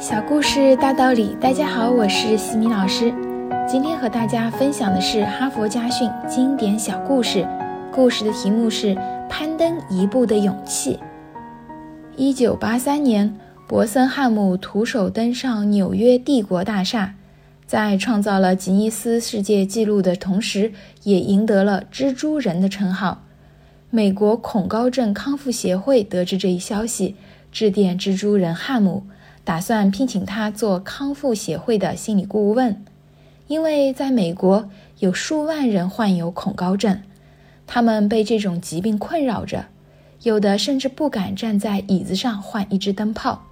小故事大道理，大家好，我是西米老师。今天和大家分享的是哈佛家训经典小故事，故事的题目是《攀登一步的勇气》。一九八三年，伯森汉姆徒手登上纽约帝国大厦，在创造了吉尼斯世界纪录的同时，也赢得了“蜘蛛人”的称号。美国恐高症康复协会得知这一消息，致电蜘蛛人汉姆。打算聘请他做康复协会的心理顾问，因为在美国有数万人患有恐高症，他们被这种疾病困扰着，有的甚至不敢站在椅子上换一支灯泡。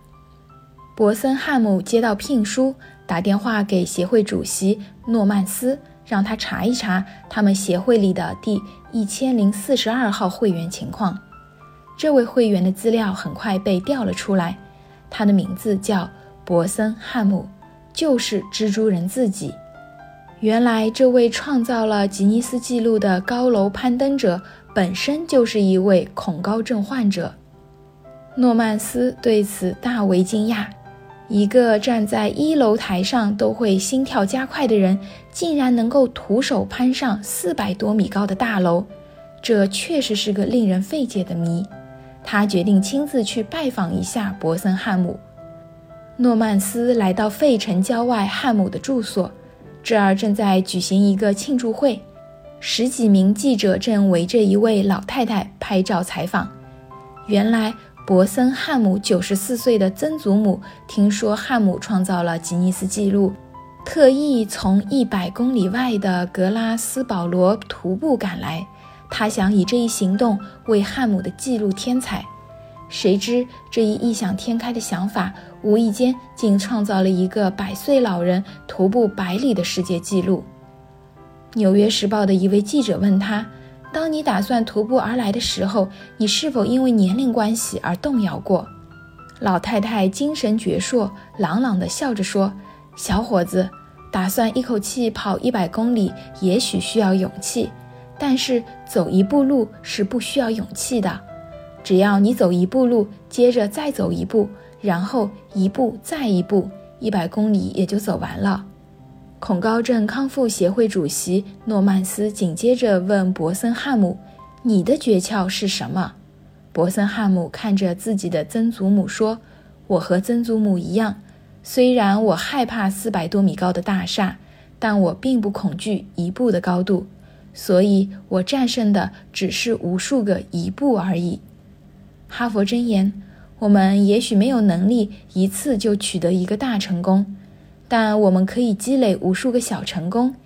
博森汉姆接到聘书，打电话给协会主席诺曼斯，让他查一查他们协会里的第一千零四十二号会员情况。这位会员的资料很快被调了出来。他的名字叫博森汉姆，就是蜘蛛人自己。原来，这位创造了吉尼斯纪录的高楼攀登者本身就是一位恐高症患者。诺曼斯对此大为惊讶：一个站在一楼台上都会心跳加快的人，竟然能够徒手攀上四百多米高的大楼，这确实是个令人费解的谜。他决定亲自去拜访一下博森汉姆。诺曼斯来到费城郊外汉姆的住所，这儿正在举行一个庆祝会，十几名记者正围着一位老太太拍照采访。原来，博森汉姆九十四岁的曾祖母听说汉姆创造了吉尼斯纪录，特意从一百公里外的格拉斯保罗徒步赶来。他想以这一行动为汉姆的记录添彩，谁知这一异想天开的想法，无意间竟创造了一个百岁老人徒步百里的世界纪录。《纽约时报》的一位记者问他：“当你打算徒步而来的时候，你是否因为年龄关系而动摇过？”老太太精神矍铄，朗朗地笑着说：“小伙子，打算一口气跑一百公里，也许需要勇气。”但是走一步路是不需要勇气的，只要你走一步路，接着再走一步，然后一步再一步，一百公里也就走完了。恐高症康复协会主席诺曼斯紧接着问博森汉姆：“你的诀窍是什么？”博森汉姆看着自己的曾祖母说：“我和曾祖母一样，虽然我害怕四百多米高的大厦，但我并不恐惧一步的高度。”所以，我战胜的只是无数个一步而已。哈佛箴言：我们也许没有能力一次就取得一个大成功，但我们可以积累无数个小成功。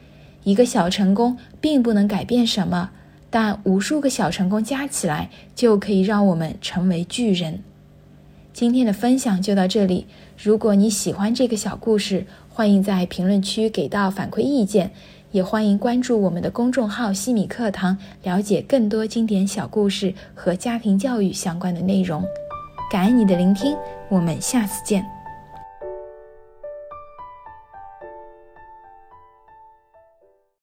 一个小成功并不能改变什么，但无数个小成功加起来就可以让我们成为巨人。今天的分享就到这里。如果你喜欢这个小故事，欢迎在评论区给到反馈意见。也欢迎关注我们的公众号“西米课堂”，了解更多经典小故事和家庭教育相关的内容。感恩你的聆听，我们下次见。